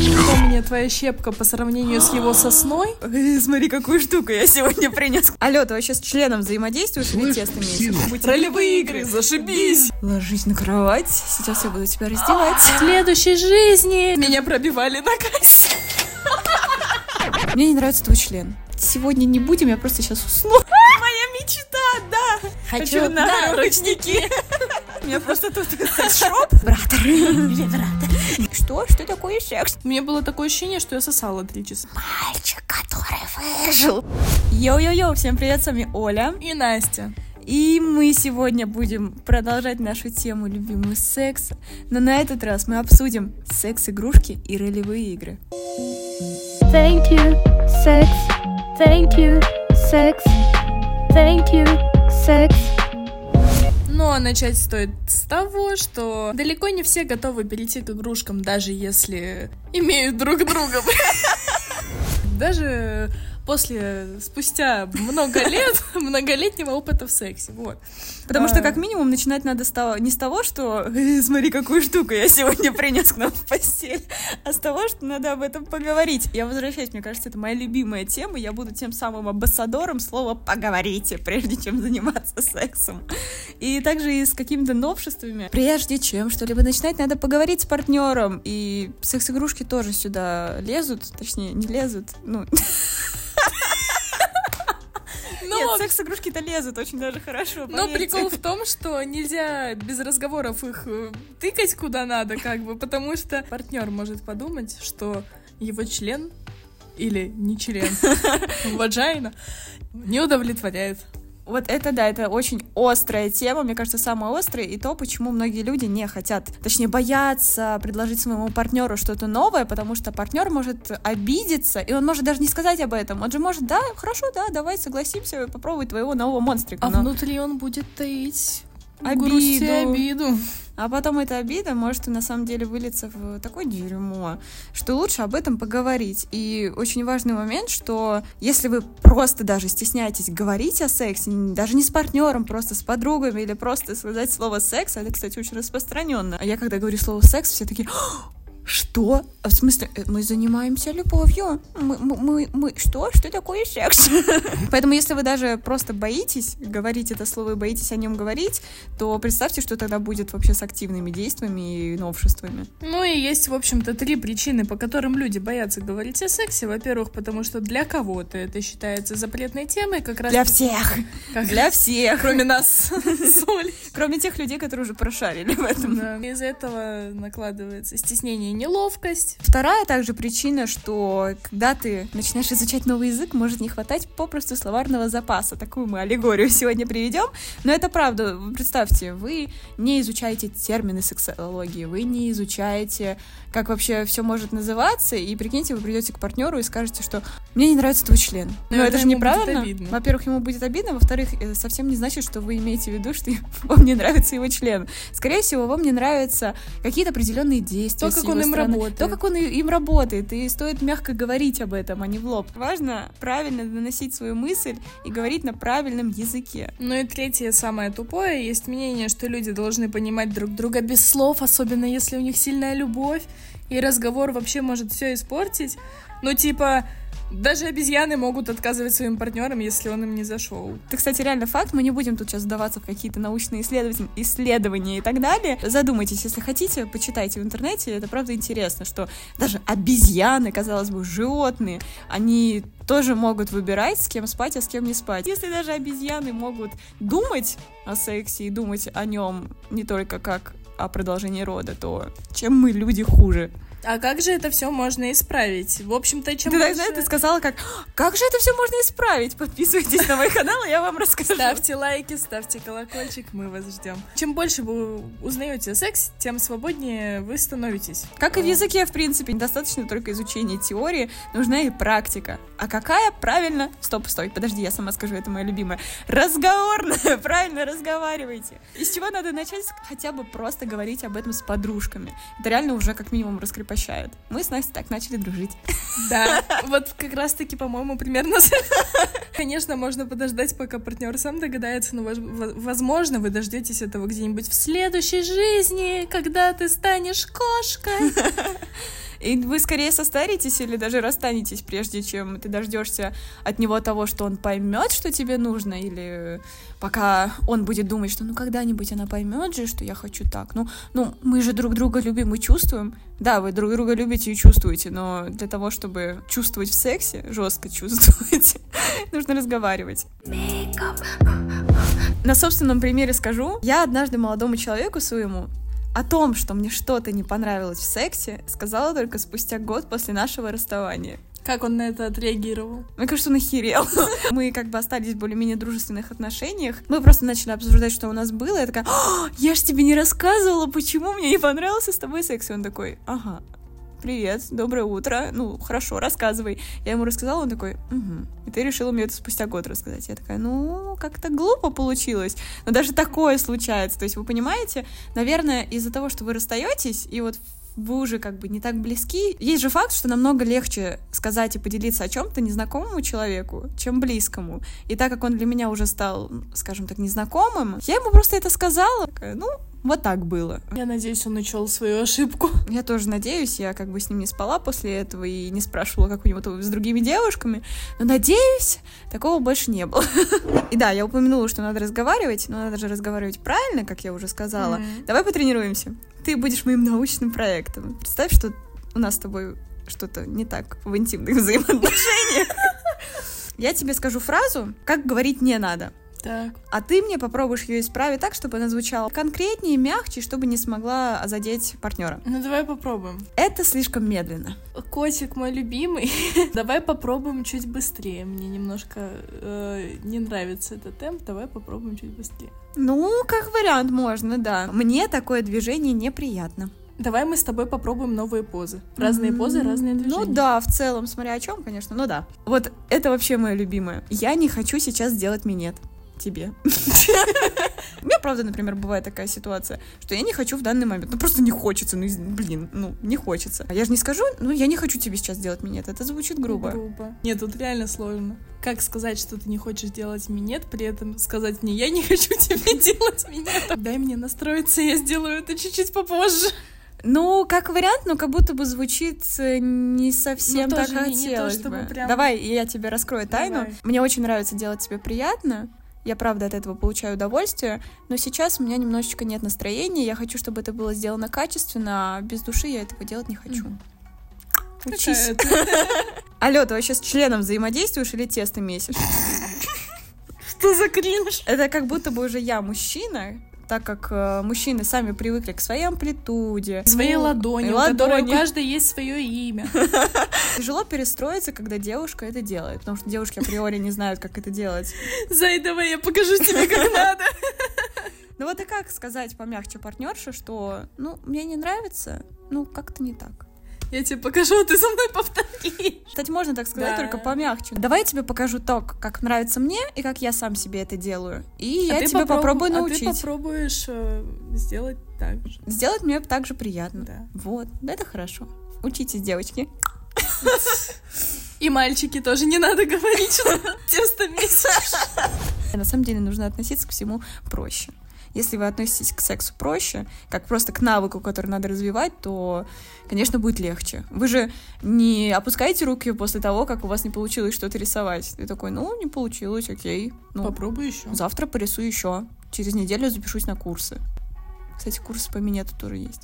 Что мне твоя щепка по сравнению с его сосной? Смотри, какую штуку я сегодня принес. Алло, ты вообще с членом взаимодействуешь или Сина. месяц? Ролевые игры, зашибись! Ложись на кровать, сейчас я буду тебя раздевать. В следующей жизни меня пробивали на кассе. Мне не нравится твой член. Сегодня не будем, я просто сейчас усну. Хочу на ручники. У меня просто тут секс-шоп. Братер. Что? Что такое секс? У меня было такое ощущение, что я сосала три часа. Мальчик, который выжил. Йоу-йоу-йоу, всем привет, с вами Оля. И Настя. И мы сегодня будем продолжать нашу тему любимую секса. Но на этот раз мы обсудим секс-игрушки и ролевые игры. Thank you, sex. Thank you, sex. Thank you, Но Ну, начать стоит с того, что далеко не все готовы перейти к игрушкам, даже если имеют друг друга. Даже после, спустя много лет, многолетнего опыта в сексе, вот. Потому А. что, как минимум, начинать надо с того, не с того, что «Э, смотри, какую штуку я сегодня принес к нам в постель, а с того, что надо об этом поговорить. Я возвращаюсь, мне кажется, это моя любимая тема. Я буду тем самым амбассадором слова «поговорите», прежде чем заниматься сексом. И также и с какими-то новшествами. Прежде чем что-либо начинать, надо поговорить с партнером. И секс-игрушки тоже сюда лезут, точнее, не лезут, ну... Но, Нет, секс-игрушки-то лезут очень даже хорошо, но поверьте. прикол в том, что нельзя без разговоров их э, тыкать куда надо, как бы, потому что партнер может подумать, что его член или не член, ваджайна, не удовлетворяет. Вот это да, это очень острая тема, мне кажется, самая острая, и то, почему многие люди не хотят, точнее, боятся предложить своему партнеру что-то новое, потому что партнер может обидеться, и он может даже не сказать об этом. Он же может, да, хорошо, да, давай согласимся попробовать твоего нового монстрика. А но- внутри он будет таить Обиду. обиду. А потом эта обида может на самом деле вылиться в такое дерьмо, что лучше об этом поговорить. И очень важный момент, что если вы просто даже стесняетесь говорить о сексе, даже не с партнером, просто с подругами или просто сказать слово секс, это, кстати, очень распространенно. А я когда говорю слово секс, все такие что? А в смысле, э, мы занимаемся любовью? Мы, мы, мы, что? Что такое секс? Поэтому, если вы даже просто боитесь говорить это слово и боитесь о нем говорить, то представьте, что тогда будет вообще с активными действиями и новшествами. Ну и есть, в общем-то, три причины, по которым люди боятся говорить о сексе. Во-первых, потому что для кого-то это считается запретной темой, как раз... Для всех! как- Для всех! Кроме нас. Кроме тех людей, которые уже прошарили в этом. Из-за этого накладывается стеснение неловкость. Вторая также причина, что когда ты начинаешь изучать новый язык, может не хватать попросту словарного запаса. Такую мы аллегорию сегодня приведем. Но это правда. Представьте, вы не изучаете термины сексологии, вы не изучаете, как вообще все может называться, и прикиньте, вы придете к партнеру и скажете, что мне не нравится твой член. Но Наверное, это же неправильно. Во-первых, ему будет обидно, во-вторых, это совсем не значит, что вы имеете в виду, что вам не нравится его член. Скорее всего, вам не нравятся какие-то определенные действия. То, как его он им работает. То, как он им работает. И стоит мягко говорить об этом, а не в лоб. Важно правильно доносить свою мысль и говорить на правильном языке. Ну и третье, самое тупое, есть мнение, что люди должны понимать друг друга без слов, особенно если у них сильная любовь, и разговор вообще может все испортить. Ну типа, даже обезьяны могут отказывать своим партнерам, если он им не зашел. Это, кстати, реально факт. Мы не будем тут сейчас вдаваться в какие-то научные исследования, исследования и так далее. Задумайтесь, если хотите, почитайте в интернете. Это правда интересно, что даже обезьяны, казалось бы, животные, они тоже могут выбирать, с кем спать, а с кем не спать. Если даже обезьяны могут думать о сексе и думать о нем не только как о продолжении рода, то чем мы, люди, хуже? А как же это все можно исправить? В общем-то, чем Ты, больше- знаешь, ты сказала как, как же это все можно исправить? Подписывайтесь на мой канал, я вам расскажу. Ставьте лайки, ставьте колокольчик, мы вас ждем. Чем больше вы узнаете о сексе, тем свободнее вы становитесь. Как и в языке, в принципе, недостаточно только изучения теории, нужна и практика. А какая? Правильно. Стоп, стой, подожди, я сама скажу, это моя любимая. Разговорная, правильно разговаривайте. Из чего надо начать? Хотя бы просто говорить об этом с подружками. Это реально уже как минимум раскрепощает. Мы с Настей так начали дружить. Да, вот как раз-таки, по-моему, примерно... Конечно, можно подождать, пока партнер сам догадается, но, возможно, вы дождетесь этого где-нибудь в следующей жизни, когда ты станешь кошкой. И вы скорее состаритесь или даже расстанетесь, прежде чем ты дождешься от него того, что он поймет, что тебе нужно, или пока он будет думать, что ну когда-нибудь она поймет же, что я хочу так. Ну, ну, мы же друг друга любим и чувствуем. Да, вы друг друга любите и чувствуете, но для того, чтобы чувствовать в сексе, жестко чувствовать, нужно разговаривать. На собственном примере скажу. Я однажды молодому человеку своему о том, что мне что-то не понравилось в сексе, сказала только спустя год после нашего расставания. Как он на это отреагировал? Мне кажется, он охерел. Мы как бы остались в более-менее дружественных отношениях. Мы просто начали обсуждать, что у нас было. Я такая, «А, я ж тебе не рассказывала, почему мне не понравился с тобой секс. И он такой, ага, привет, доброе утро, ну, хорошо, рассказывай. Я ему рассказала, он такой, угу. И ты решила мне это спустя год рассказать. Я такая, ну, как-то глупо получилось. Но даже такое случается. То есть, вы понимаете, наверное, из-за того, что вы расстаетесь, и вот вы уже как бы не так близки. Есть же факт, что намного легче сказать и поделиться о чем-то незнакомому человеку, чем близкому. И так как он для меня уже стал, скажем так, незнакомым, я ему просто это сказала. Такая, ну, вот так было. Я надеюсь, он учел свою ошибку. Я тоже надеюсь, я как бы с ним не спала после этого и не спрашивала, как у него с другими девушками. Но надеюсь, такого больше не было. И да, я упомянула, что надо разговаривать, но надо же разговаривать правильно, как я уже сказала. Mm-hmm. Давай потренируемся. Ты будешь моим научным проектом. Представь, что у нас с тобой что-то не так в интимных взаимоотношениях. Я тебе скажу фразу, как говорить не надо. Так. А ты мне попробуешь ее исправить так, чтобы она звучала конкретнее, мягче, чтобы не смогла задеть партнера. Ну давай попробуем. Это слишком медленно. Котик мой любимый. давай попробуем чуть быстрее. Мне немножко э, не нравится этот темп. Давай попробуем чуть быстрее. Ну, как вариант можно, да. Мне такое движение неприятно. Давай мы с тобой попробуем новые позы. Разные mm-hmm. позы, разные движения. Ну да, в целом, смотря о чем, конечно, ну да. Вот это вообще мое любимое. Я не хочу сейчас сделать минет тебе. У меня, правда, например, бывает такая ситуация, что я не хочу в данный момент. Ну, просто не хочется. Ну, блин, ну, не хочется. А я же не скажу, ну, я не хочу тебе сейчас делать минет. Это звучит грубо. Грубо. Нет, тут реально сложно. Как сказать, что ты не хочешь делать минет, при этом сказать мне, я не хочу тебе делать минет. Дай мне настроиться, я сделаю это чуть-чуть попозже. Ну, как вариант, но как будто бы звучит э, не совсем ну, так хотелось не, не то, бы. Прям... Давай, я тебе раскрою тайну. Давай. Мне очень нравится делать тебе приятно. Я правда от этого получаю удовольствие, но сейчас у меня немножечко нет настроения. Я хочу, чтобы это было сделано качественно, а без души я этого делать не хочу. Учись. Алло, ты вообще с членом взаимодействуешь или тесто месишь? Что за кринж? Это как будто бы уже я мужчина, так как э, мужчины сами привыкли к своей амплитуде, своей ну, ладони, у ладони. которой у каждой есть свое имя. Тяжело перестроиться, когда девушка это делает, потому что девушки априори не знают, как это делать. Зай, давай я покажу тебе, как надо. Ну вот и как сказать помягче партнерше, что, ну, мне не нравится, ну, как-то не так. Я тебе покажу, а ты со мной повторишь. Кстати, можно так сказать, да. только помягче. Давай я тебе покажу то, как нравится мне и как я сам себе это делаю. И а я тебе попроб... попробую научить. А ты попробуешь э, сделать так же. Сделать мне так же приятно. Да. Вот, это хорошо. Учитесь, девочки. И мальчики тоже не надо говорить, что тесто месишь. На самом деле нужно относиться к всему проще. Если вы относитесь к сексу проще, как просто к навыку, который надо развивать, то, конечно, будет легче. Вы же не опускаете руки после того, как у вас не получилось что-то рисовать. Ты такой, ну, не получилось, окей. Ну, Попробую еще. Завтра порисую еще. Через неделю запишусь на курсы. Кстати, курсы по минету тоже есть.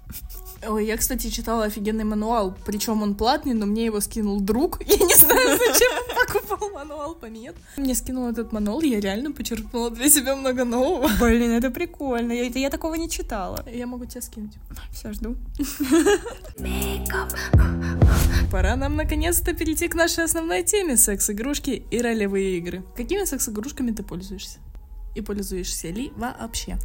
Ой, я, кстати, читала офигенный мануал, причем он платный, но мне его скинул друг. Я не знаю, зачем он покупал мануал по минет. Мне скинул этот мануал, я реально почерпнула для себя много нового. Блин, это прикольно. Я, я такого не читала. Я могу тебя скинуть. Все, жду. Пора нам наконец-то перейти к нашей основной теме секс-игрушки и ролевые игры. Какими секс-игрушками ты пользуешься? И пользуешься ли вообще?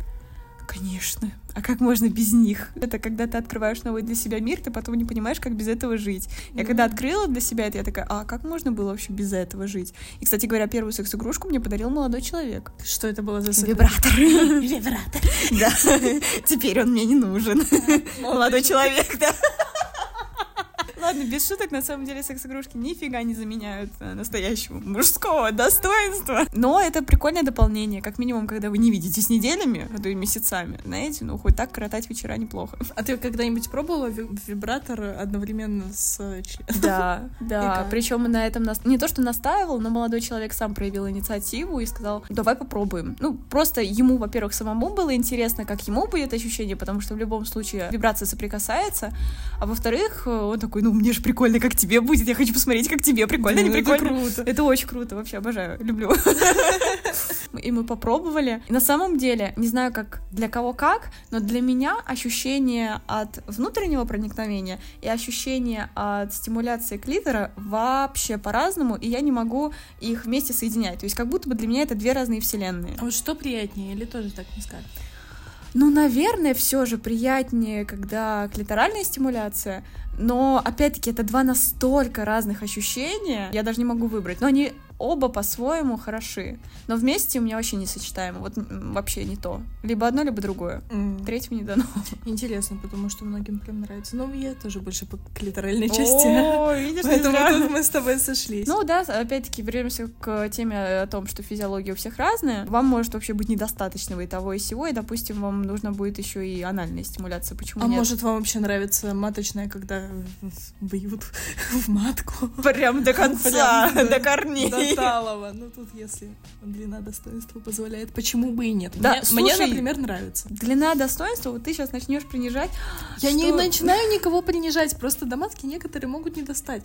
Конечно. А как можно без них? Это когда ты открываешь новый для себя мир, ты потом не понимаешь, как без этого жить. Я mm-hmm. когда открыла для себя это, я такая, а как можно было вообще без этого жить? И, кстати говоря, первую секс-игрушку мне подарил молодой человек. Что это было за секс? Вибратор. Вибратор. Да. Теперь он мне не нужен. Молодой человек, да. Ладно, без шуток, на самом деле секс-игрушки нифига не заменяют э, настоящего мужского достоинства. Но это прикольное дополнение, как минимум, когда вы не видитесь неделями, а то и месяцами, знаете, ну хоть так коротать вечера неплохо. А ты когда-нибудь пробовала ви- вибратор одновременно с э? Да, да. Причем на этом нас... не то, что настаивал, но молодой человек сам проявил инициативу и сказал, давай попробуем. Ну, просто ему, во-первых, самому было интересно, как ему будет ощущение, потому что в любом случае вибрация соприкасается. А во-вторых, э, он такой, ну, мне же прикольно, как тебе будет, я хочу посмотреть, как тебе прикольно, не Ну, это прикольно. круто. Это очень круто, вообще обожаю, люблю. И мы попробовали. И на самом деле, не знаю, как для кого как, но для меня ощущение от внутреннего проникновения и ощущение от стимуляции клитора вообще по-разному, и я не могу их вместе соединять. То есть как будто бы для меня это две разные вселенные. А вот что приятнее, или тоже так не скажешь? Ну, наверное, все же приятнее, когда клиторальная стимуляция, но опять-таки это два настолько разных ощущения, я даже не могу выбрать. Но они оба по-своему хороши. Но вместе у меня вообще несочетаемо. Вот м, вообще не то. Либо одно, либо другое. Третьего не дано. Интересно, потому что многим прям нравится. Но я тоже больше по клиторальной части. О, видишь, не Поэтому тут мы с тобой сошлись. Ну да, опять-таки вернемся к теме о том, что физиология у всех разная. Вам может вообще быть недостаточного и того, и сего, и, допустим, вам нужно будет еще и анальная стимуляция. Почему а нет? может вам вообще нравится маточная, когда бьют в матку? прям до конца, до корней. Талого. Ну тут если длина достоинства позволяет, почему бы и нет? Да, мне, мне, слушай, например, нравится. Длина достоинства, вот ты сейчас начнешь принижать. Я не Что? начинаю никого принижать, просто до матки некоторые могут не достать.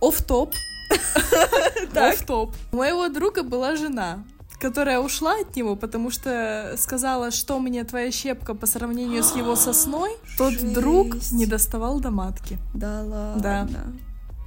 Оф-топ. Оф-топ. У моего друга была жена, которая ушла от него, потому что сказала, что мне твоя щепка по сравнению с его сосной, тот друг Жесть. не доставал до матки. Да ладно.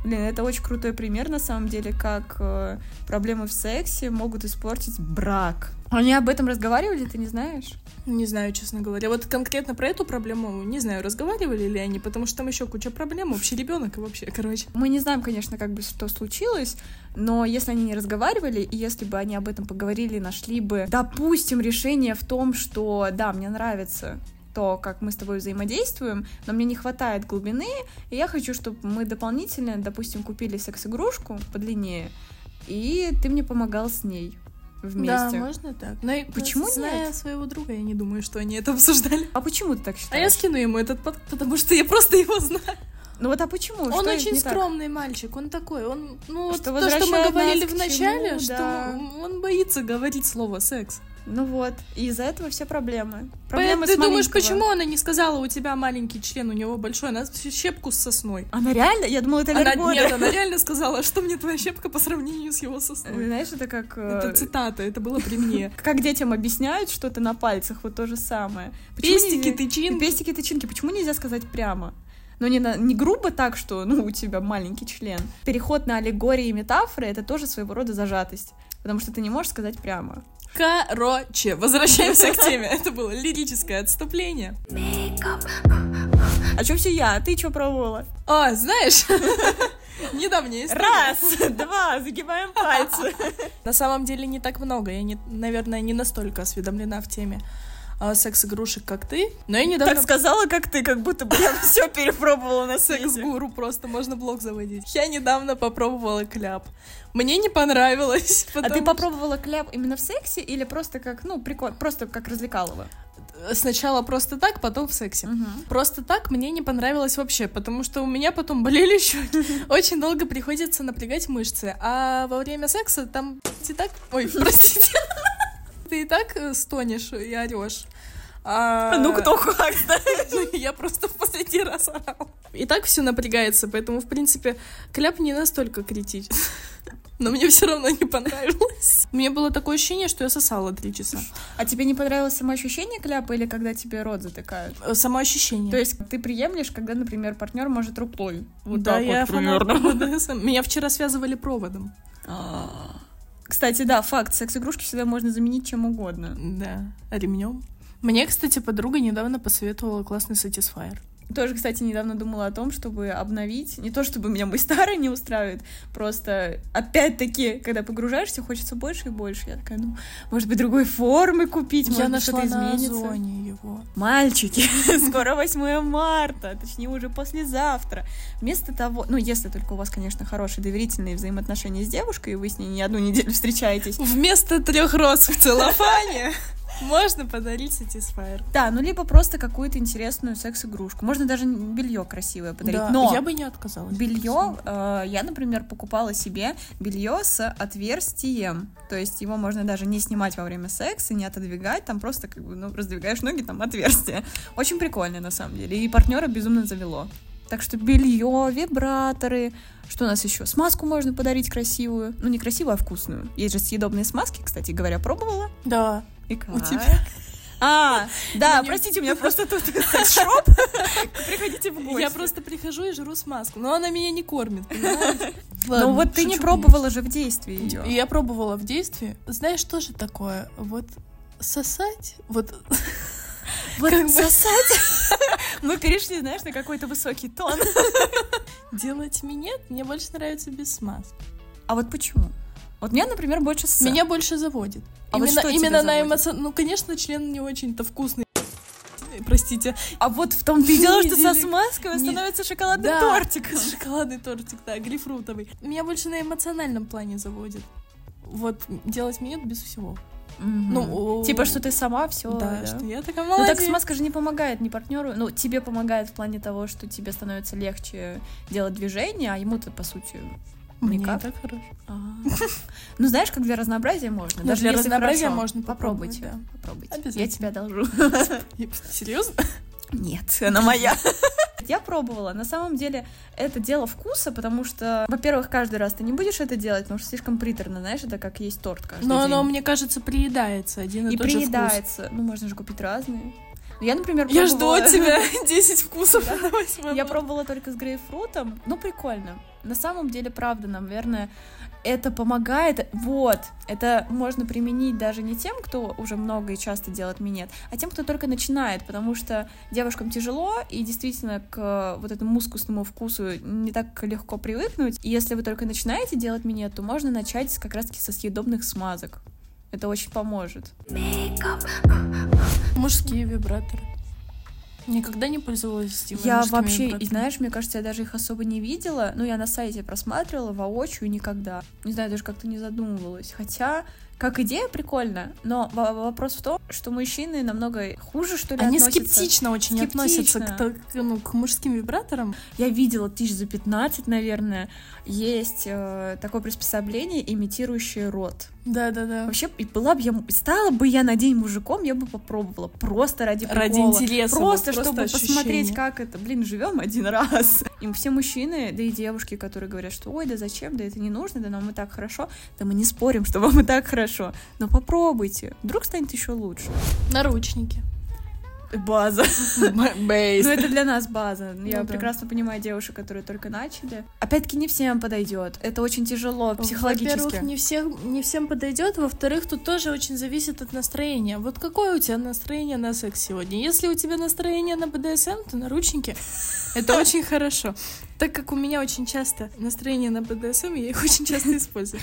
Блин, это очень крутой пример, на самом деле, как э, проблемы в сексе могут испортить брак. Они об этом разговаривали, ты не знаешь? Не знаю, честно говоря. Вот конкретно про эту проблему не знаю, разговаривали ли они, потому что там еще куча проблем, общий ребенок и вообще, короче. Мы не знаем, конечно, как бы что случилось, но если они не разговаривали, и если бы они об этом поговорили, нашли бы, допустим, решение в том, что да, мне нравится то, как мы с тобой взаимодействуем, но мне не хватает глубины, и я хочу, чтобы мы дополнительно, допустим, купили секс-игрушку подлиннее, и ты мне помогал с ней вместе. Да, можно так. Но Почему зная нет? своего друга, я не думаю, что они это обсуждали. А почему ты так А считаешь? я скину ему этот под, потому что я просто его знаю. Ну вот а почему? он Что очень не так? скромный мальчик, он такой, он, ну, вот Что то, что мы говорили в начале, чему, что да. он боится говорить слово секс. Ну вот, и из-за этого все проблемы. Проблемы ты думаешь, почему она не сказала, у тебя маленький член, у него большой, она щепку с сосной. Она реально? Я думала, это Она, аллергия. нет, она реально сказала, что мне твоя щепка по сравнению с его сосной. Знаешь, это как... э, Это цитата, это было при мне. Как детям объясняют что-то на пальцах, вот то же самое. Пестики, тычинки. Пестики, тычинки. Почему нельзя сказать прямо? Но не, на- не грубо так, что, ну, у тебя маленький член. Переход на аллегории и метафоры — это тоже своего рода зажатость. Потому что ты не можешь сказать прямо. Короче, возвращаемся к теме. Это было лирическое отступление. А чё все я? А ты что пробовала? А, знаешь, недавняя история. Раз, два, загибаем пальцы. На самом деле не так много. Я, не, наверное, не настолько осведомлена в теме а, секс-игрушек, как ты. Но я недавно... Так сказала, как ты, как будто бы я все перепробовала на. Секс-гуру просто, можно блог заводить. Я недавно попробовала кляп. Мне не понравилось. А ты попробовала кляп именно в сексе или просто как, ну, прикол, просто как развлекалово? Сначала просто так, потом в сексе. Просто так мне не понравилось вообще, потому что у меня потом болели щеки. Очень долго приходится напрягать мышцы. А во время секса там ты так... Ой, простите. Ты и так э, стонешь и орешь. А... Ну, кто как, да? Ну, Я просто в последний раз орал. И так все напрягается, поэтому, в принципе, кляп не настолько критичен. Но мне все равно не понравилось. Мне было такое ощущение, что я сосала три часа. А тебе не понравилось само ощущение кляпа или когда тебе рот затыкают? Э, Само ощущение. То есть ты приемлешь, когда, например, партнер может рукой. Вот да, так я вот примерно. Меня вчера связывали проводом. Кстати, да, факт, секс-игрушки всегда можно заменить чем угодно. Да, ремнем. Мне, кстати, подруга недавно посоветовала классный Satisfyer. Тоже, кстати, недавно думала о том, чтобы обновить. Не то, чтобы меня мой старый не устраивает, просто опять-таки, когда погружаешься, хочется больше и больше. Я такая, ну, может быть, другой формы купить, Я может нашла что-то на изменится. Озоне его. Мальчики, скоро 8 марта, точнее уже послезавтра. Вместо того, ну если только у вас, конечно, хорошие доверительные взаимоотношения с девушкой, и вы с ней не одну неделю встречаетесь. Вместо трех роз в целлофане можно подарить Satisfyer. Да, ну либо просто какую-то интересную секс-игрушку. Можно даже белье красивое подарить. Да, Но я бы не отказалась. белье, э, я, например, покупала себе белье с отверстием. То есть его можно даже не снимать во время секса, не отодвигать, там просто как бы, ну, раздвигаешь ноги, там отверстие. Очень прикольно, на самом деле. И партнера безумно завело. Так что белье, вибраторы, что у нас еще? Смазку можно подарить красивую. Ну, не красивую, а вкусную. Есть же съедобные смазки, кстати говоря, пробовала. Да. И как? У тебя? А, да, Мне- простите, у меня просто тут секс-шоп. Приходите в гости. Я просто прихожу и жру смазку, но она меня не кормит, понимаете? Ну вот ты не пробовала же в действии ее. Я пробовала в действии. Знаешь, что же такое? Вот сосать, вот Вот сосать. Мы перешли, знаешь, на какой-то высокий тон. делать минет мне больше нравится без смазки. А вот почему? Вот меня, например, больше с. Меня больше заводит. А вот именно тебя именно на заводит? эмоци... Ну, конечно, член не очень-то вкусный. Простите. А вот в том-то и дело, что со смазкой он Не- становится шоколадным Да, тортиком. Шоколадный тортик, да, грейпфрутовый. Меня больше на эмоциональном плане заводит. Вот делать минет без всего. Мгм. Ну, Типа, что ты сама все. Да, что я такая Ну молодец. так смазка же не помогает ни партнеру, ну тебе помогает в плане того, что тебе становится легче делать движение, а ему-то по сути Мне никак. так хорошо. Ну знаешь, как для разнообразия можно. Даже для разнообразия можно попробовать, попробуйте. Я тебя должу. Серьезно? Нет, она моя. Я пробовала. На самом деле, это дело вкуса, потому что, во-первых, каждый раз ты не будешь это делать, потому что слишком приторно, знаешь, это как есть торт каждый Но день. оно, мне кажется, приедается один и, и тот же вкус. приедается. Ну, можно же купить разные. Ну, Я, например, Я жду пробовала- от тебя 10 вкусов на 8 Я пробовала только с грейпфрутом. Ну, прикольно. На самом деле, правда, наверное, это помогает. Вот. Это можно применить даже не тем, кто уже много и часто делает минет, а тем, кто только начинает, потому что девушкам тяжело, и действительно к вот этому мускусному вкусу не так легко привыкнуть. И если вы только начинаете делать минет, то можно начать как раз-таки со съедобных смазок. Это очень поможет. Мужские вибраторы. Никогда не пользовалась этими Я вообще, и знаешь, мне кажется, я даже их особо не видела. Ну, я на сайте просматривала воочию никогда. Не знаю, даже как-то не задумывалась. Хотя, как идея прикольно, но во- вопрос в том, что мужчины намного хуже, что ли, Они относятся. скептично очень Скептично. относятся к, так- ну, к мужским вибраторам. Я видела тысяч за 15, наверное, есть э, такое приспособление, имитирующее рот. Да-да-да. Вообще, и была бы я, стала бы я на день мужиком, я бы попробовала. Просто ради Ради прикола. интереса, Просто, вот чтобы просто посмотреть, ощущение. как это. Блин, живем один раз. Им все мужчины, да и девушки, которые говорят, что ой, да зачем, да это не нужно, да нам и так хорошо. Да мы не спорим, что вам и так хорошо. Но попробуйте. Вдруг станет еще лучше. Наручники. База. Бейс. Ну, это для нас база. Я Ну да. прекрасно понимаю девушек, которые только начали. Опять-таки, не всем подойдет. Это очень тяжело психологически. Во-первых, не, всех, не всем подойдет. Во-вторых, тут тоже очень зависит от настроения. Вот какое у тебя настроение на секс сегодня? Если у тебя настроение на БДСМ, то наручники. Это очень хорошо. Так как у меня очень часто настроение на БДСМ, я их очень часто использую.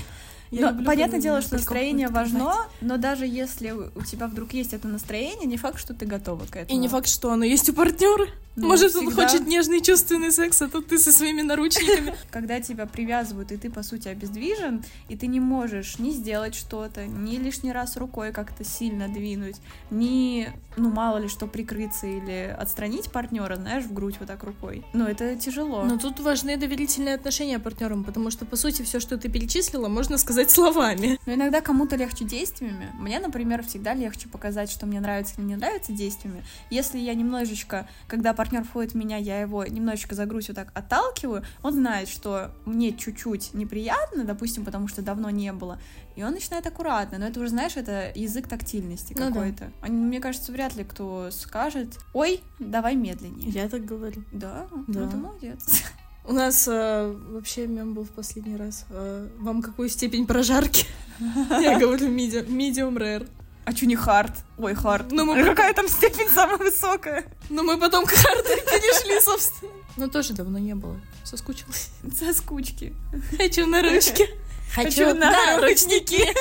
Я Но люблю, понятное дело, что настроение важно, кровать. но даже если у тебя вдруг есть это настроение, не факт, что ты готова к этому. И не факт, что оно есть у партнера. Ну, Может, он всегда. хочет нежный чувственный секс, а тут ты со своими наручниками. Когда тебя привязывают, и ты, по сути, обездвижен, и ты не можешь ни сделать что-то, ни лишний раз рукой как-то сильно двинуть, ни, ну, мало ли что, прикрыться или отстранить партнера, знаешь, в грудь вот так рукой. Ну, это тяжело. Но тут важны доверительные отношения партнерам, потому что, по сути, все, что ты перечислила, можно сказать словами. Но иногда кому-то легче действиями. Мне, например, всегда легче показать, что мне нравится или не нравится действиями. Если я немножечко, когда партнер входит в меня, я его немножечко за грудь вот так отталкиваю, он знает, что мне чуть-чуть неприятно, допустим, потому что давно не было, и он начинает аккуратно. Но это уже, знаешь, это язык тактильности Ну да. какой-то. А Мне кажется, вряд ли кто скажет, ой, давай медленнее. Я так говорю. Да, Да. ну ты молодец. У нас э, вообще мем был в последний раз. Э, вам какую степень прожарки? Я говорю medium rare. А чё не хард? Ой, хард. Ну, мы Какая там степень самая высокая? Но мы потом к харду перешли, собственно. Ну, тоже давно не было. Соскучилась. Со скучки. Хочу на ручки. Хочу на ручники.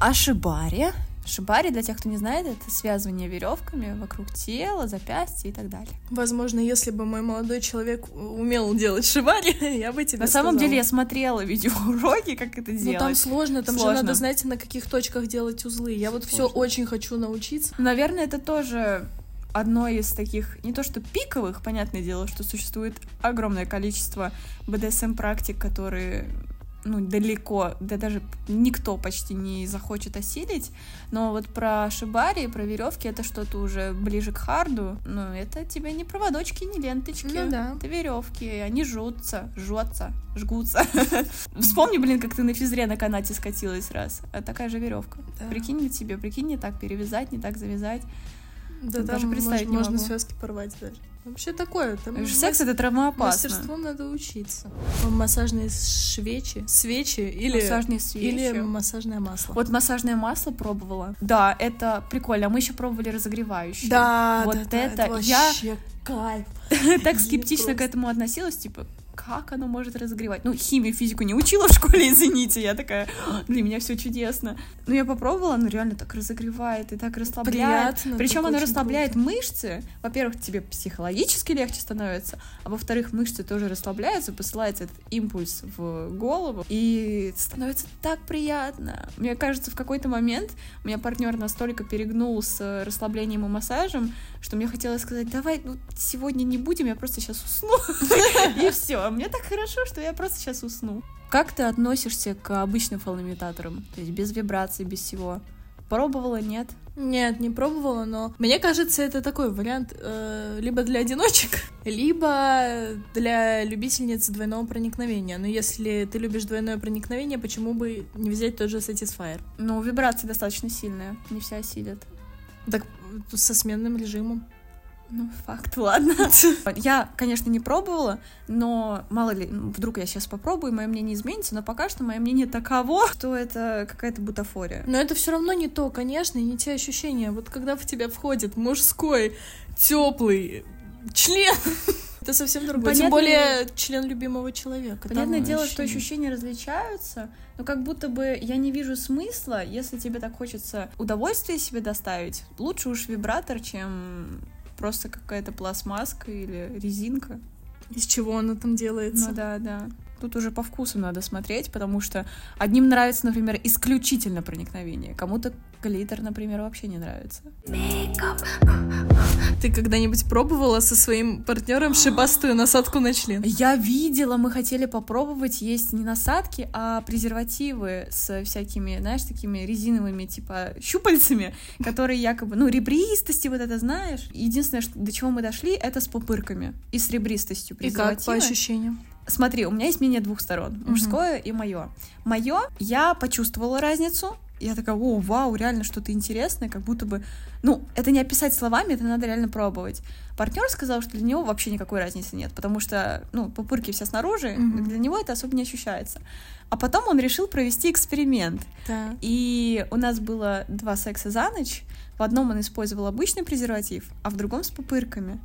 А шибари? Для тех, кто не знает, это связывание веревками вокруг тела, запястья и так далее. Возможно, если бы мой молодой человек умел делать шибари, я бы тебе На самом сказала. деле я смотрела видеоуроки, как это Ну, делать. там сложно, там Сложно. же надо знать, на каких точках делать узлы. Я вот все очень хочу научиться. Наверное, это тоже одно из таких, не то что пиковых, понятное дело, что существует огромное количество БДСМ-практик, которые ну, далеко, да даже никто почти не захочет осилить, но вот про шибари, про веревки это что-то уже ближе к харду, но это тебе не проводочки, не ленточки, Ну да. это веревки, они жутся, жжутся, жгутся. Вспомни, блин, как ты на физре на канате скатилась раз, а такая же веревка. Прикинь на тебе, прикинь, не так перевязать, не так завязать. Да, Даже представить можно связки порвать даже. Вообще такое. Там Секс это травмоопасно. мастерству надо учиться. Массажные свечи, свечи или Массажные свечи. или массажное масло. Вот массажное масло пробовала. Да, это прикольно. А мы еще пробовали разогревающие. Да, Вот да, да, это я- вообще кайф. так скептично к этому относилась, типа, как оно может разогревать? Ну, химию, физику не учила в школе, извините. Я такая, «А, для меня все чудесно. Ну, я попробовала, оно реально так разогревает и так расслабляет. Приятно. Причем оно расслабляет круто. мышцы. Во-первых, тебе психологически легче становится, а во-вторых, мышцы тоже расслабляются, посылается этот импульс в голову, и становится так приятно. Мне кажется, в какой-то момент у меня партнер настолько перегнул с расслаблением и массажем, что мне хотелось сказать, давай, ну, сегодня не будем, я просто сейчас усну. И все. Мне так хорошо, что я просто сейчас усну. Как ты относишься к обычным фалоимитаторам? То есть без вибраций, без всего? Пробовала, нет? Нет, не пробовала, но мне кажется, это такой вариант э, либо для одиночек, либо для любительниц двойного проникновения. Но если ты любишь двойное проникновение, почему бы не взять тот же Satisfyer? Ну, вибрации достаточно сильные, не все осилят. Так со сменным режимом. Ну, факт, ладно. Я, конечно, не пробовала, но мало ли, ну, вдруг я сейчас попробую, мое мнение изменится, но пока что мое мнение таково, что это какая-то бутафория. Но это все равно не то, конечно, и не те ощущения. Вот когда в тебя входит мужской, теплый член, это совсем другое. Тем Понятное- более член любимого человека. Понятное дело, что ощущения. ощущения различаются, но как будто бы я не вижу смысла, если тебе так хочется удовольствие себе доставить, лучше уж вибратор, чем просто какая-то пластмасска или резинка. Из чего оно там делается? Ну да, да. Тут уже по вкусу надо смотреть, потому что одним нравится, например, исключительно проникновение, кому-то глиттер, например, вообще не нравится. Ты когда-нибудь пробовала со своим партнером шипастую насадку на член? Я видела, мы хотели попробовать есть не насадки, а презервативы с всякими, знаешь, такими резиновыми, типа, щупальцами, которые якобы, ну, ребристости, вот это знаешь. Единственное, что, до чего мы дошли, это с пупырками и с ребристостью И как по презерватива. ощущениям? Смотри, у меня есть мнение двух сторон, мужское и мое. Мое, я почувствовала разницу, я такая, о, вау, реально что-то интересное, как будто бы, ну, это не описать словами, это надо реально пробовать. Партнер сказал, что для него вообще никакой разницы нет, потому что, ну, пупырки все снаружи, Мгм. для него это особо не ощущается. А потом он решил провести эксперимент. Да. И у нас было два секса за ночь. В одном он использовал обычный презерватив, а в другом с пупырками.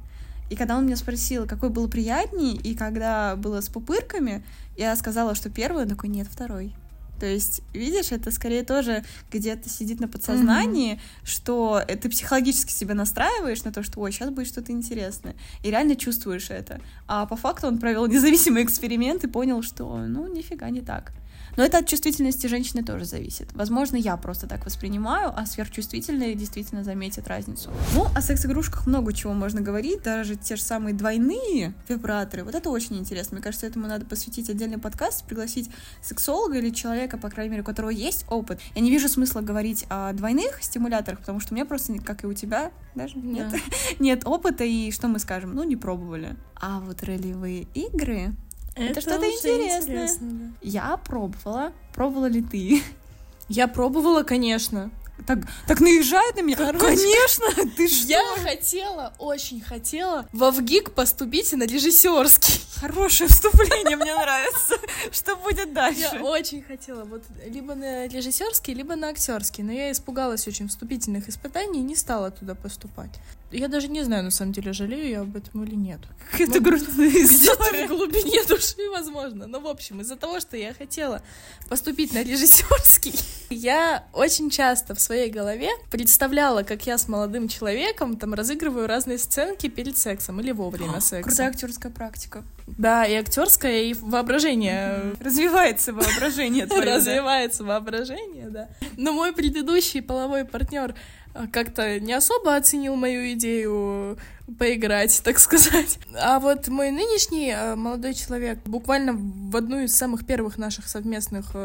И когда он меня спросил, какой был приятней, и когда было с пупырками, я сказала, что первый, он такой, нет, второй. То есть, видишь, это скорее тоже где-то сидит на подсознании, что э, ты психологически себя настраиваешь на то, что, ой, сейчас будет что-то интересное, и реально чувствуешь это. А по факту он провел независимый эксперимент и понял, что, ну, нифига не так. Но это от чувствительности женщины тоже зависит. Возможно, я просто так воспринимаю, а сверхчувствительные действительно заметят разницу. Ну, о секс-игрушках много чего можно говорить, даже те же самые двойные вибраторы. Вот это очень интересно. Мне кажется, этому надо посвятить отдельный подкаст, пригласить сексолога или человека, по крайней мере, у которого есть опыт. Я не вижу смысла говорить о двойных стимуляторах, потому что у меня просто, как и у тебя, даже нет, Да. нет опыта, и что мы скажем? Ну, не пробовали. А вот ролевые игры, Это что-то интересное. да. я пробовала. Пробовала ли ты? Я пробовала, конечно. Так, так наезжает на меня. Короче, Конечно, ты что? Я хотела, очень хотела во ВГИК поступить на режиссерский. Хорошее вступление, мне нравится. Что будет дальше? Я очень хотела вот либо на режиссерский, либо на актерский, но я испугалась очень вступительных испытаний и не стала туда поступать. Я даже не знаю, на самом деле, жалею я об этом или нет. Это грустная Где-то история. в глубине души, возможно. Но, в общем, из-за того, что я хотела поступить на режиссерский, я очень часто в своей голове представляла, как я с молодым человеком там разыгрываю разные сценки перед сексом или во время секса. Крутая актерская практика. Да, и актерское, и воображение Развивается воображение твое. развивается воображение, да. Но мой предыдущий половой партнер а, как-то не особо оценил мою идею поиграть, так сказать. А вот мой нынешний э, молодой человек буквально в одну из самых первых наших совместных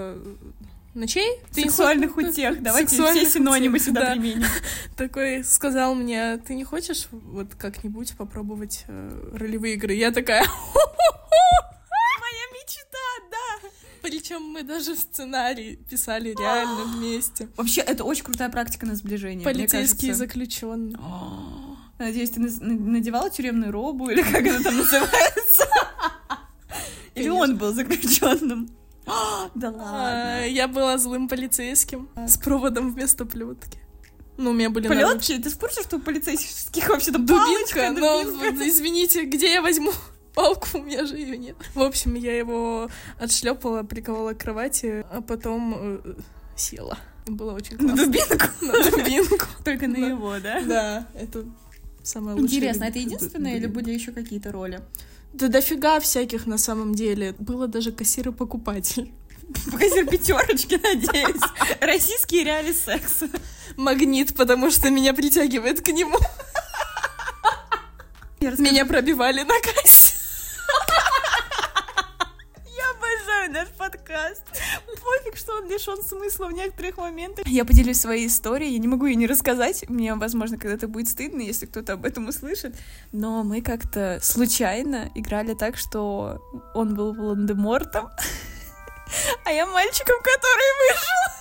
ночей ты не Сексуальных хочешь- утех. Давайте Сексуальных все синонимы утех, сюда да. применим. такой сказал мне, ты не хочешь вот как-нибудь попробовать э, ролевые игры? Я такая, Моя мечта, да. причем мы даже сценарий писали реально вместе. Вообще, это очень крутая практика на сближение. Полицейские заключенные. Надеюсь, ты на- надевала тюремную робу или как это там называется? Или он был заключенным? Да ладно. А, Я была злым полицейским с проводом вместо плетки. Ну, у меня были Полетки? Ты в курсе, что у полицейских вообще-то дубинка, палочка, но дубинка? извините, где я возьму палку, у меня же ее нет. В общем, я его отшлепала, приковала к кровати, а потом э, села. Было очень На классно. дубинку? На дубинку. Только на его, да? Да, это самое лучшее. Интересно, это единственное или были еще какие-то роли? Да дофига всяких на самом деле. Было даже кассир и покупатель. Кассир пятерочки, надеюсь. Российские реалии секса. Магнит, потому что меня притягивает к нему. Меня пробивали на кассе. Я обожаю наш подкаст. Пофиг, что он лишен смысла в некоторых моментах. Я поделюсь своей историей, я не могу ее не рассказать. Мне, возможно, когда-то будет стыдно, если кто-то об этом услышит. Но мы как-то случайно играли так, что он был Волан-де-Мортом, а я мальчиком, который вышел.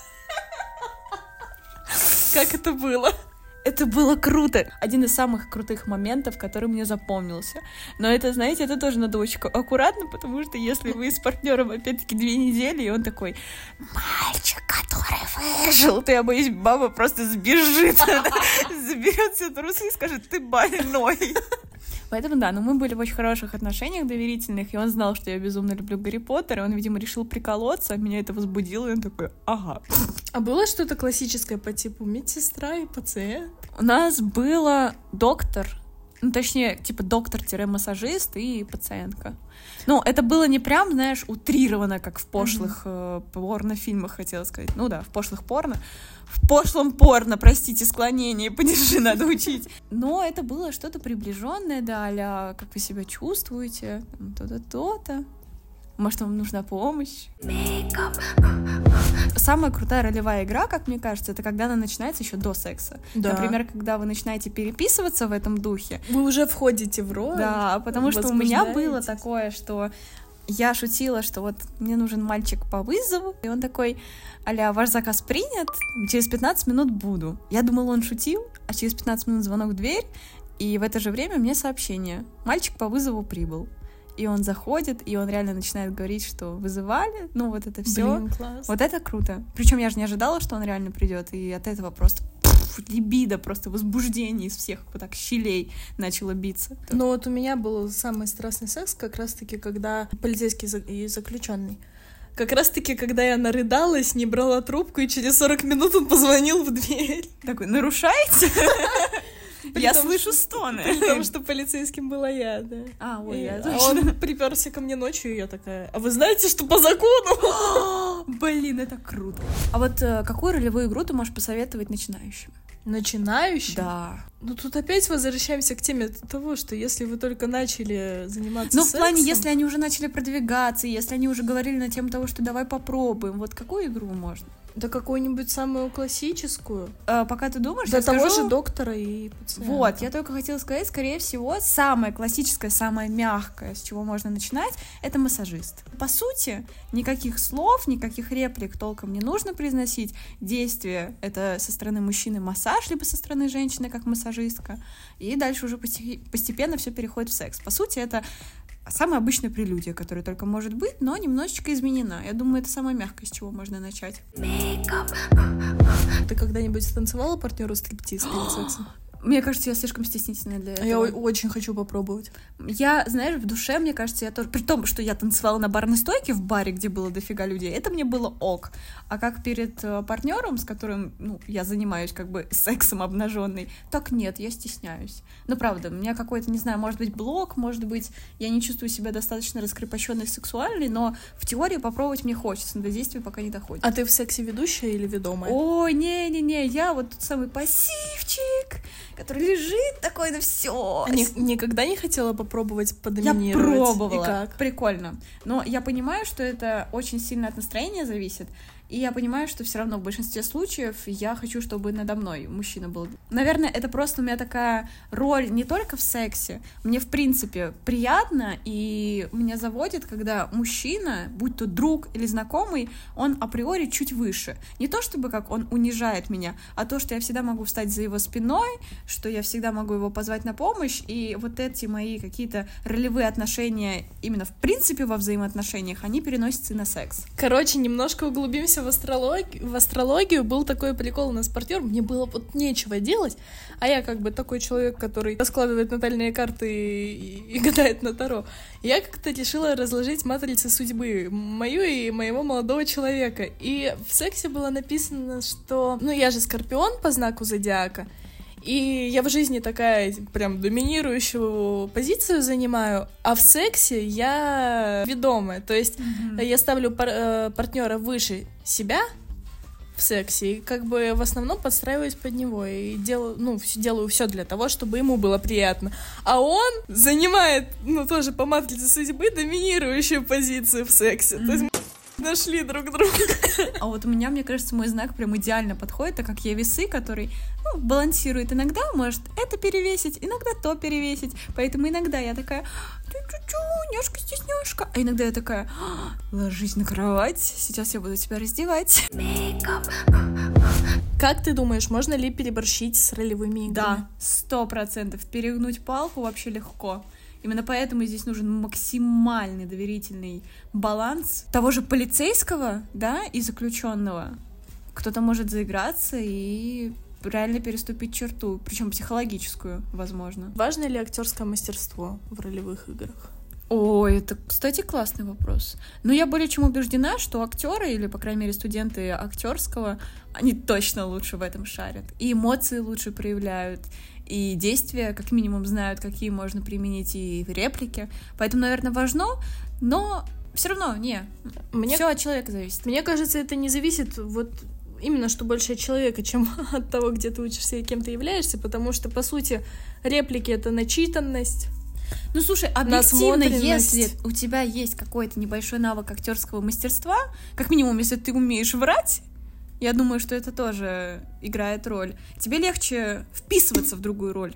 Как это было? Это было круто. Один из самых крутых моментов, который мне запомнился. Но это, знаете, это тоже надо очень аккуратно, потому что если вы с партнером опять-таки две недели, и он такой, мальчик, который выжил, то я боюсь, баба просто сбежит, заберет все трусы и скажет, ты больной. Поэтому да, но мы были в очень хороших отношениях доверительных, и он знал, что я безумно люблю Гарри Поттера, и он, видимо, решил приколоться, меня это возбудило, и он такой, ага. А было что-то классическое по типу медсестра и пациент? У нас было доктор, ну, точнее, типа доктор-массажист и пациентка. Ну, это было не прям, знаешь, утрировано, как в пошлых э, порнофильмах, хотела сказать. Ну да, в пошлых порно. В пошлом порно, простите, склонение, падежи надо учить. Но это было что-то приближенное, да, а как вы себя чувствуете, то-то, то-то. Может, вам нужна помощь? Самая крутая ролевая игра, как мне кажется, это когда она начинается еще до секса. Например, когда вы начинаете переписываться в этом духе. Вы уже входите в роль. Да, потому что у меня было такое, что я шутила, что вот мне нужен мальчик по вызову, и он такой, аля, ваш заказ принят, через 15 минут буду. Я думала, он шутил, а через 15 минут звонок в дверь, и в это же время мне сообщение, мальчик по вызову прибыл. И он заходит, и он реально начинает говорить, что вызывали, ну вот это все. Блин, класс. Вот это круто. Причем я же не ожидала, что он реально придет, и от этого просто пф, либидо, просто возбуждение из всех вот так щелей начало биться. Но вот у меня был самый страстный секс как раз-таки, когда полицейский и заключенный. Как раз-таки, когда я нарыдалась, не брала трубку, и через 40 минут он позвонил в дверь. Такой, нарушаете? Я слышу стоны. При том, что полицейским была я, да. А, ой, я а точно. он приперся ко мне ночью, и я такая, а вы знаете, что по закону? Блин, это круто. А вот э, какую ролевую игру ты можешь посоветовать начинающим? Начинающий? Да. Ну тут опять возвращаемся к теме того, что если вы только начали заниматься Ну, в плане, если они уже начали продвигаться, если они уже говорили на тему того, что давай попробуем, вот какую игру можно? Да какую-нибудь самую классическую. Э, пока ты думаешь, До я того скажу- же доктора и пациента. Вот, я только хотела сказать, скорее всего, самое классическое, самое мягкое, с чего можно начинать, это массажист. По сути, никаких слов, никаких реплик толком не нужно произносить. Действие — это со стороны мужчины массаж, либо со стороны женщины как массажистка. И дальше уже посте- постепенно все переходит в секс. По сути, это самая обычная прелюдия, которая только может быть, но немножечко изменена. Я думаю, это самое мягкое, с чего можно начать. Ты когда-нибудь танцевала партнеру стриптиз сексом? Мне кажется, я слишком стеснительная для этого. Я очень хочу попробовать. Я, знаешь, в душе, мне кажется, я тоже... При том, что я танцевала на барной стойке в баре, где было дофига людей, это мне было ок. А как перед партнером, с которым, ну, я занимаюсь как бы сексом обнаженный, так нет, я стесняюсь. Ну, правда, у меня какой-то, не знаю, может быть, блок, может быть, я не чувствую себя достаточно раскрепощенной сексуальной, но в теории попробовать мне хочется, но до действия пока не доходит. А ты в сексе ведущая или ведомая? Ой, не-не-не, я вот тот самый пассивчик, который лежит такой на все. Ни- никогда не хотела попробовать Я подоминировать? пробовала. И как? Прикольно. Но я понимаю, что это очень сильно от настроения зависит. И я понимаю, что все равно в большинстве случаев я хочу, чтобы надо мной мужчина был. Наверное, это просто у меня такая роль не только в сексе. Мне, в принципе, приятно, и меня заводит, когда мужчина, будь то друг или знакомый, он априори чуть выше. Не то чтобы как он унижает меня, а то, что я всегда могу встать за его спиной, что я всегда могу его позвать на помощь, и вот эти мои какие-то ролевые отношения именно в принципе во взаимоотношениях, они переносятся и на секс. Короче, немножко углубимся в астрологию. В астрологию был такой прикол у нас партнер. Мне было вот нечего делать, а я как бы такой человек, который раскладывает натальные карты и, и гадает на Таро. Я как-то решила разложить матрицы судьбы мою и моего молодого человека. И в сексе было написано, что... Ну, я же скорпион по знаку зодиака. И я в жизни такая прям доминирующую позицию занимаю, а в сексе я ведомая. То есть я ставлю пар- э, партнера выше себя в сексе и как бы в основном подстраиваюсь под него и делаю, ну, делаю все для того, чтобы ему было приятно. А он занимает, ну, тоже по матрице судьбы доминирующую позицию в сексе. То есть нашли друг друга. А вот у меня, мне кажется, мой знак прям идеально подходит, так как я весы, который ну, балансирует. Иногда может это перевесить, иногда то перевесить. Поэтому иногда я такая, чу-чу-чу, няшка, стесняшка. А иногда я такая, «А, ложись на кровать, сейчас я буду тебя раздевать. Как ты думаешь, можно ли переборщить с ролевыми играми? Да, сто процентов. Перегнуть палку вообще легко. Именно поэтому здесь нужен максимальный доверительный баланс того же полицейского, да, и заключенного. Кто-то может заиграться и реально переступить черту, причем психологическую, возможно. Важно ли актерское мастерство в ролевых играх? Ой, это, кстати, классный вопрос. Но я более чем убеждена, что актеры, или, по крайней мере, студенты актерского, они точно лучше в этом шарят. И эмоции лучше проявляют, и действия, как минимум, знают, какие можно применить, и реплики. Поэтому, наверное, важно, но все равно, не. Мне Все от человека зависит. Мне кажется, это не зависит вот именно что больше от человека, чем от того, где ты учишься и кем ты являешься, потому что, по сути, реплики — это начитанность. Ну, слушай, объективно, если у тебя есть какой-то небольшой навык актерского мастерства, как минимум, если ты умеешь врать, я думаю, что это тоже играет роль. Тебе легче вписываться в другую роль.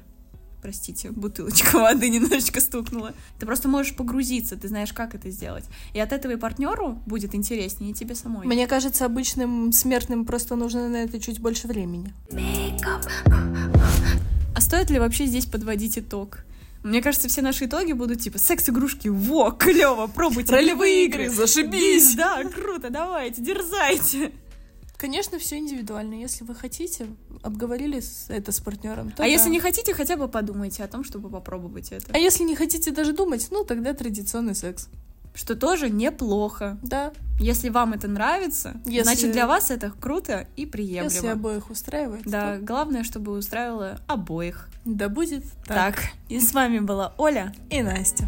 Простите, бутылочка воды немножечко стукнула. Ты просто можешь погрузиться, ты знаешь, как это сделать. И от этого и партнеру будет интереснее, и тебе самой. Мне кажется, обычным смертным просто нужно на это чуть больше времени. А стоит ли вообще здесь подводить итог? Мне кажется, все наши итоги будут типа секс-игрушки, во, клево, пробуйте Ролевые игры, зашибись! Да, круто, давайте, дерзайте. Конечно, все индивидуально. Если вы хотите, обговорили это с партнером. а да. если не хотите, хотя бы подумайте о том, чтобы попробовать это. А если не хотите даже думать, ну тогда традиционный секс. Что тоже неплохо. Да, Если вам это нравится, Если- значит для вас это круто и приемлемо. если обоих устраивает. Да, то главное, чтобы устраивало обоих. да будет так. Так, и с вами была Оля. И Настя.